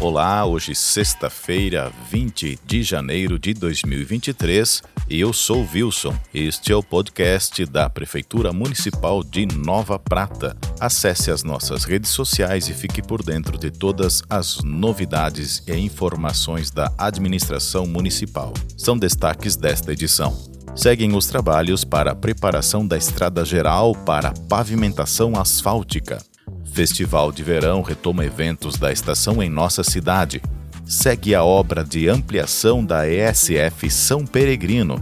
Olá, hoje sexta-feira, 20 de janeiro de 2023, e eu sou Wilson. Este é o podcast da Prefeitura Municipal de Nova Prata. Acesse as nossas redes sociais e fique por dentro de todas as novidades e informações da administração municipal. São destaques desta edição. Seguem os trabalhos para a preparação da estrada geral para pavimentação asfáltica. Festival de Verão retoma eventos da estação em nossa cidade. Segue a obra de ampliação da ESF São Peregrino.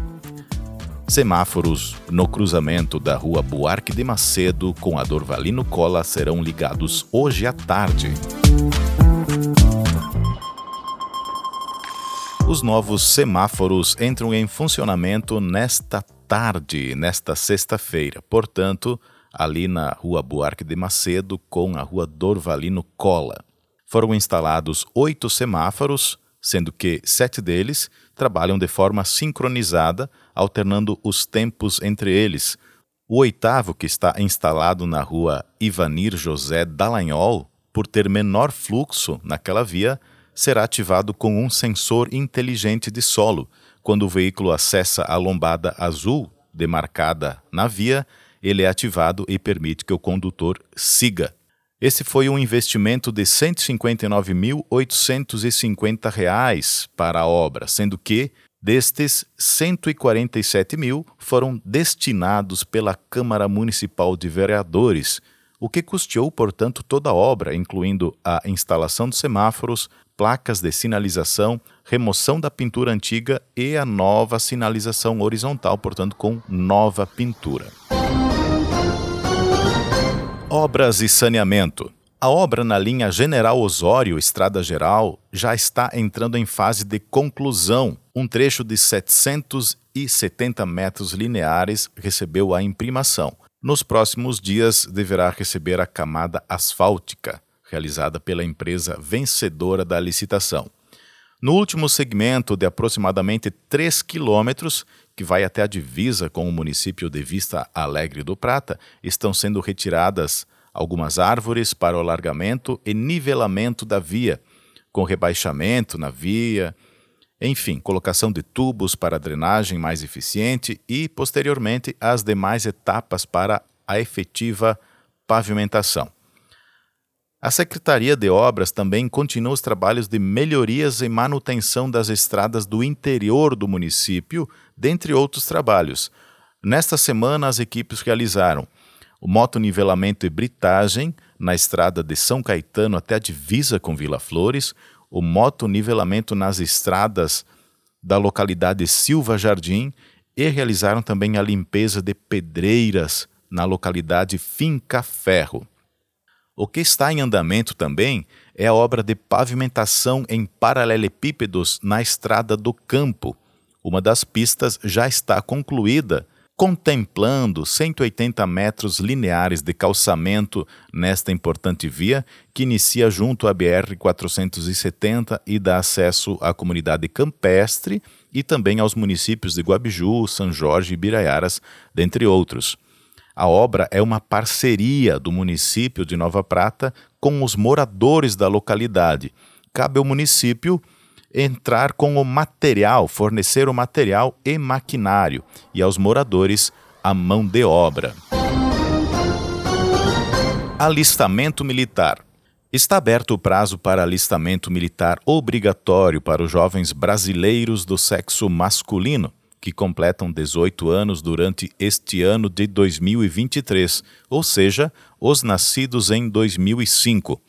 Semáforos no cruzamento da rua Buarque de Macedo com a Dorvalino Cola serão ligados hoje à tarde. Os novos semáforos entram em funcionamento nesta tarde, nesta sexta-feira. Portanto, ali na Rua Buarque de Macedo com a Rua Dorvalino Cola. Foram instalados oito semáforos, sendo que sete deles trabalham de forma sincronizada, alternando os tempos entre eles. O oitavo, que está instalado na Rua Ivanir José Dallagnol, por ter menor fluxo naquela via, será ativado com um sensor inteligente de solo. Quando o veículo acessa a lombada azul demarcada na via, ele é ativado e permite que o condutor siga. Esse foi um investimento de R$ 159.850 para a obra, sendo que destes 147 mil foram destinados pela Câmara Municipal de Vereadores, o que custeou, portanto, toda a obra, incluindo a instalação de semáforos, placas de sinalização, remoção da pintura antiga e a nova sinalização horizontal, portanto, com nova pintura. Obras e saneamento. A obra na linha General Osório, Estrada Geral, já está entrando em fase de conclusão. Um trecho de 770 metros lineares recebeu a imprimação. Nos próximos dias, deverá receber a camada asfáltica, realizada pela empresa vencedora da licitação. No último segmento de aproximadamente 3 quilômetros, que vai até a divisa com o município de Vista Alegre do Prata, estão sendo retiradas algumas árvores para o alargamento e nivelamento da via, com rebaixamento na via, enfim, colocação de tubos para drenagem mais eficiente e, posteriormente, as demais etapas para a efetiva pavimentação. A Secretaria de Obras também continua os trabalhos de melhorias e manutenção das estradas do interior do município, dentre outros trabalhos. Nesta semana, as equipes realizaram o motonivelamento e britagem na estrada de São Caetano até a divisa com Vila Flores, o motonivelamento nas estradas da localidade Silva Jardim e realizaram também a limpeza de pedreiras na localidade Finca Ferro. O que está em andamento também é a obra de pavimentação em paralelepípedos na Estrada do Campo. Uma das pistas já está concluída, contemplando 180 metros lineares de calçamento nesta importante via que inicia junto à BR-470 e dá acesso à comunidade campestre e também aos municípios de Guabiju, São Jorge e Biraiaras, dentre outros. A obra é uma parceria do município de Nova Prata com os moradores da localidade. Cabe ao município entrar com o material, fornecer o material e maquinário, e aos moradores a mão de obra. Alistamento militar. Está aberto o prazo para alistamento militar obrigatório para os jovens brasileiros do sexo masculino que completam 18 anos durante este ano de 2023, ou seja, os nascidos em 2005.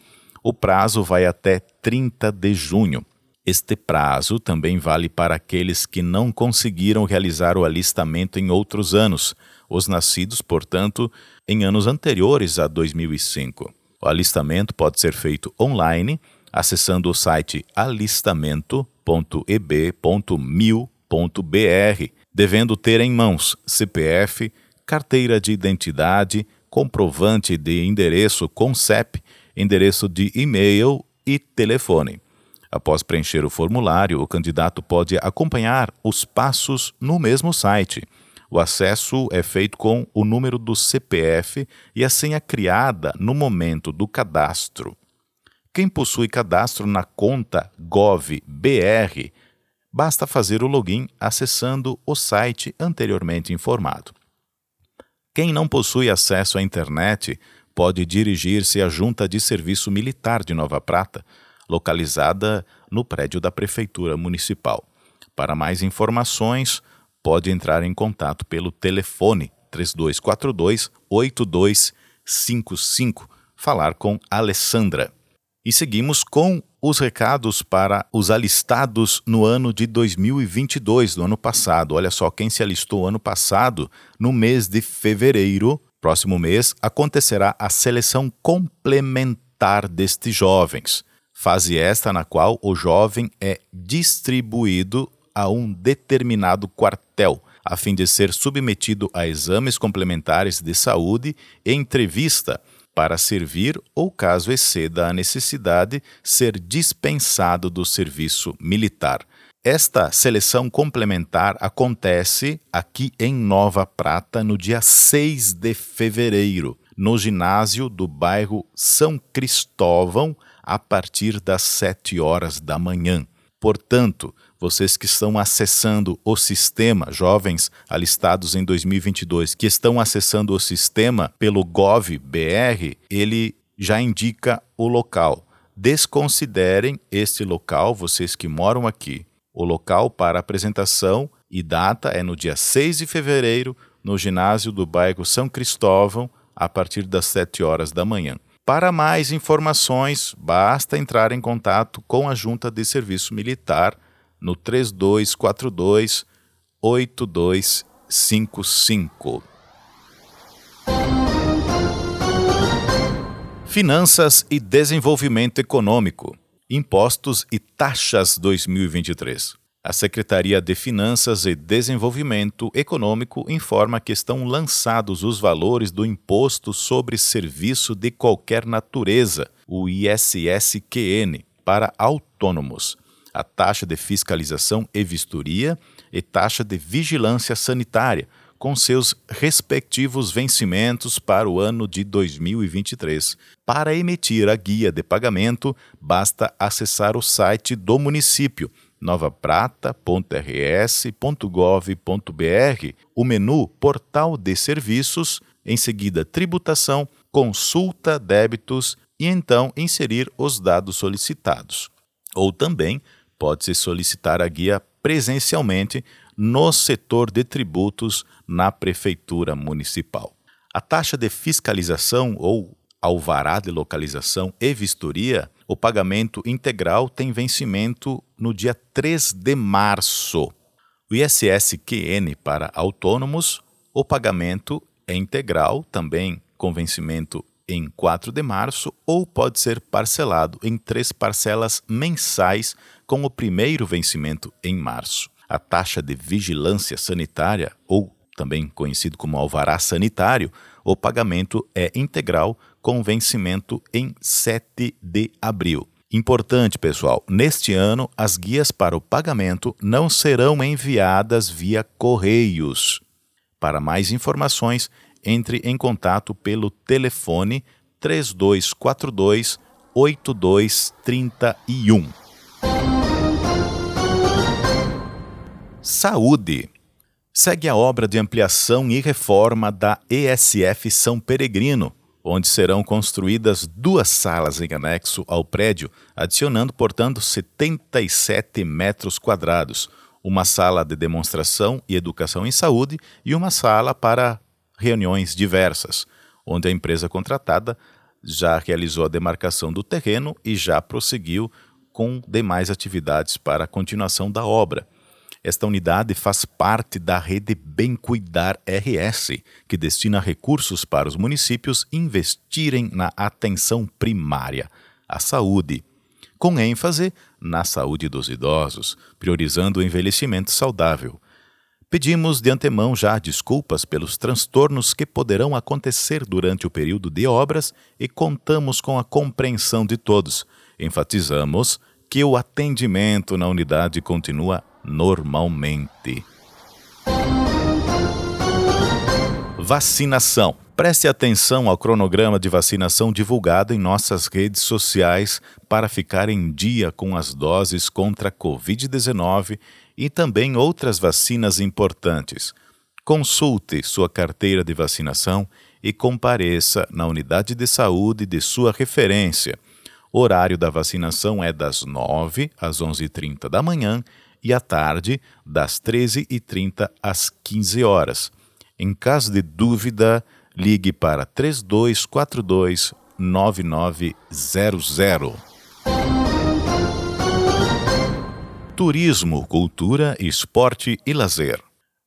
O prazo vai até 30 de junho. Este prazo também vale para aqueles que não conseguiram realizar o alistamento em outros anos, os nascidos, portanto, em anos anteriores a 2005. O alistamento pode ser feito online acessando o site alistamento.eb.mil br devendo ter em mãos CPF, carteira de identidade, comprovante de endereço com CEP, endereço de e-mail e telefone. Após preencher o formulário, o candidato pode acompanhar os passos no mesmo site. O acesso é feito com o número do CPF e a senha criada no momento do cadastro. Quem possui cadastro na conta GovBR, basta fazer o login acessando o site anteriormente informado. Quem não possui acesso à internet pode dirigir-se à Junta de Serviço Militar de Nova Prata, localizada no prédio da Prefeitura Municipal. Para mais informações, pode entrar em contato pelo telefone 3242 8255, falar com Alessandra. E seguimos com os recados para os alistados no ano de 2022, do ano passado. Olha só, quem se alistou ano passado, no mês de fevereiro, próximo mês, acontecerá a seleção complementar destes jovens. Fase esta na qual o jovem é distribuído a um determinado quartel, a fim de ser submetido a exames complementares de saúde e entrevista para servir ou, caso exceda a necessidade, ser dispensado do serviço militar. Esta seleção complementar acontece aqui em Nova Prata no dia 6 de fevereiro, no ginásio do bairro São Cristóvão, a partir das 7 horas da manhã. Portanto, vocês que estão acessando o sistema, jovens alistados em 2022, que estão acessando o sistema pelo GovBR, ele já indica o local. Desconsiderem este local, vocês que moram aqui. O local para apresentação e data é no dia 6 de fevereiro, no ginásio do bairro São Cristóvão, a partir das 7 horas da manhã. Para mais informações, basta entrar em contato com a Junta de Serviço Militar no 3242 8255. Finanças e Desenvolvimento Econômico, Impostos e Taxas 2023. A Secretaria de Finanças e Desenvolvimento Econômico informa que estão lançados os valores do Imposto sobre Serviço de Qualquer Natureza, o ISSQN, para autônomos a taxa de fiscalização e vistoria e taxa de vigilância sanitária, com seus respectivos vencimentos para o ano de 2023. Para emitir a guia de pagamento, basta acessar o site do município novaprata.rs.gov.br, o menu Portal de Serviços, em seguida Tributação, Consulta débitos e então inserir os dados solicitados. Ou também pode-se solicitar a guia presencialmente no setor de tributos na Prefeitura Municipal. A taxa de fiscalização ou alvará de localização e vistoria, o pagamento integral tem vencimento no dia 3 de março. O ISS-QN para autônomos, o pagamento é integral, também com vencimento em 4 de março, ou pode ser parcelado em três parcelas mensais com o primeiro vencimento em março. A taxa de vigilância sanitária, ou também conhecido como alvará sanitário, o pagamento é integral com vencimento em 7 de abril. Importante, pessoal, neste ano as guias para o pagamento não serão enviadas via correios. Para mais informações, entre em contato pelo telefone 3242 8231. Saúde. Segue a obra de ampliação e reforma da ESF São Peregrino, onde serão construídas duas salas em anexo ao prédio, adicionando, portanto, 77 metros quadrados, uma sala de demonstração e educação em saúde e uma sala para reuniões diversas, onde a empresa contratada já realizou a demarcação do terreno e já prosseguiu com demais atividades para a continuação da obra. Esta unidade faz parte da rede Bem Cuidar RS, que destina recursos para os municípios investirem na atenção primária, a saúde, com ênfase na saúde dos idosos, priorizando o envelhecimento saudável. Pedimos de antemão já desculpas pelos transtornos que poderão acontecer durante o período de obras e contamos com a compreensão de todos. Enfatizamos que o atendimento na unidade continua normalmente. Vacinação. Preste atenção ao cronograma de vacinação divulgado em nossas redes sociais para ficar em dia com as doses contra a Covid-19 e também outras vacinas importantes. Consulte sua carteira de vacinação e compareça na unidade de saúde de sua referência. O horário da vacinação é das 9 às 11h30 da manhã e à tarde, das 13h30 às 15 horas. Em caso de dúvida, ligue para 3242 9900. Turismo, cultura, esporte e lazer.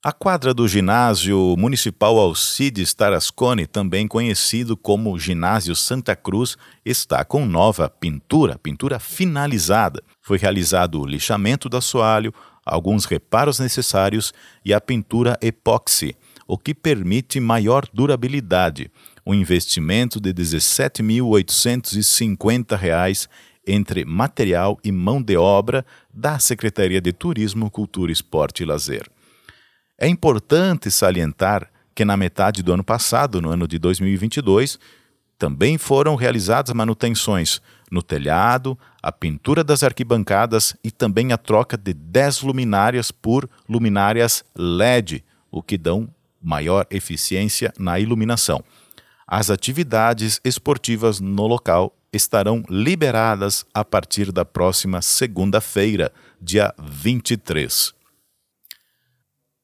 A quadra do ginásio municipal Alcides Tarascone, também conhecido como Ginásio Santa Cruz, está com nova pintura, pintura finalizada. Foi realizado o lixamento do assoalho, alguns reparos necessários e a pintura epóxi, o que permite maior durabilidade. Um investimento de R$ 17.850 entre material e mão de obra da Secretaria de Turismo, Cultura, Esporte e Lazer. É importante salientar que na metade do ano passado, no ano de 2022, também foram realizadas manutenções no telhado, a pintura das arquibancadas e também a troca de 10 luminárias por luminárias LED, o que dão maior eficiência na iluminação. As atividades esportivas no local estarão liberadas a partir da próxima segunda-feira, dia 23.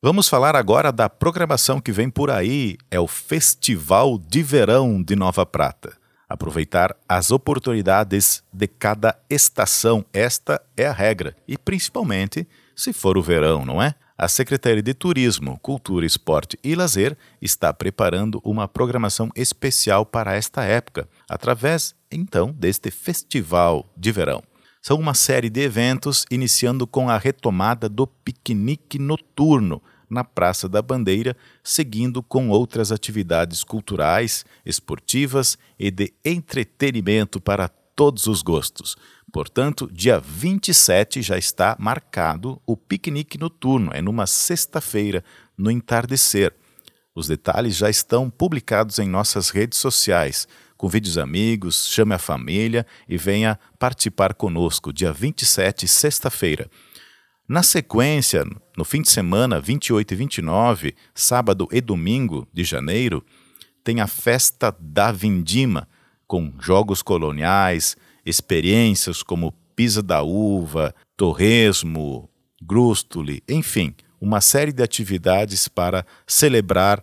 Vamos falar agora da programação que vem por aí, é o Festival de Verão de Nova Prata. Aproveitar as oportunidades de cada estação, esta é a regra, e principalmente se for o verão, não é? A Secretaria de Turismo, Cultura, Esporte e Lazer está preparando uma programação especial para esta época, através então deste Festival de Verão. São uma série de eventos iniciando com a retomada do piquenique noturno na Praça da Bandeira, seguindo com outras atividades culturais, esportivas e de entretenimento para todos os gostos. Portanto, dia 27 já está marcado o piquenique noturno, é numa sexta-feira, no entardecer. Os detalhes já estão publicados em nossas redes sociais. Convide os amigos, chame a família e venha participar conosco, dia 27, sexta-feira. Na sequência, no fim de semana, 28 e 29, sábado e domingo de janeiro, tem a festa da Vindima, com jogos coloniais, experiências como pisa da uva, torresmo, grústule, enfim, uma série de atividades para celebrar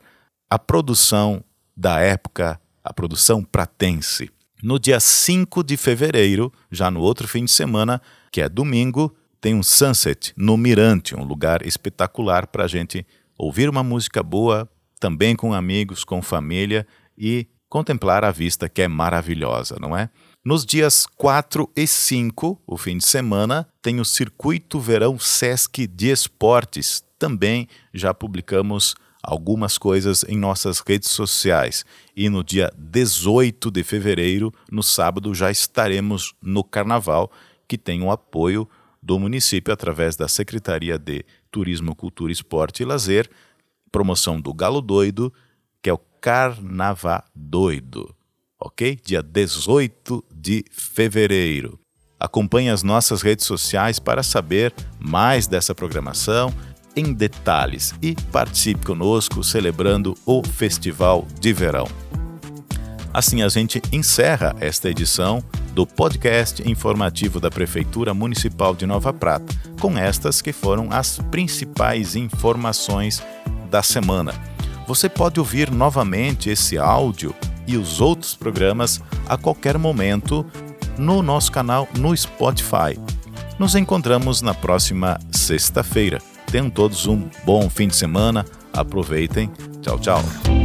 a produção da época, a produção pratense. No dia 5 de fevereiro, já no outro fim de semana, que é domingo, tem um sunset no Mirante, um lugar espetacular para a gente ouvir uma música boa, também com amigos, com família e contemplar a vista que é maravilhosa, não é? Nos dias 4 e 5, o fim de semana, tem o Circuito Verão Sesc de Esportes. Também já publicamos algumas coisas em nossas redes sociais. E no dia 18 de fevereiro, no sábado, já estaremos no Carnaval, que tem o apoio do município através da Secretaria de Turismo, Cultura, Esporte e Lazer, promoção do Galo Doido, Carnaval Doido, ok? Dia 18 de fevereiro. Acompanhe as nossas redes sociais para saber mais dessa programação em detalhes e participe conosco celebrando o Festival de Verão. Assim a gente encerra esta edição do podcast informativo da Prefeitura Municipal de Nova Prata, com estas que foram as principais informações da semana. Você pode ouvir novamente esse áudio e os outros programas a qualquer momento no nosso canal no Spotify. Nos encontramos na próxima sexta-feira. Tenham todos um bom fim de semana. Aproveitem. Tchau, tchau.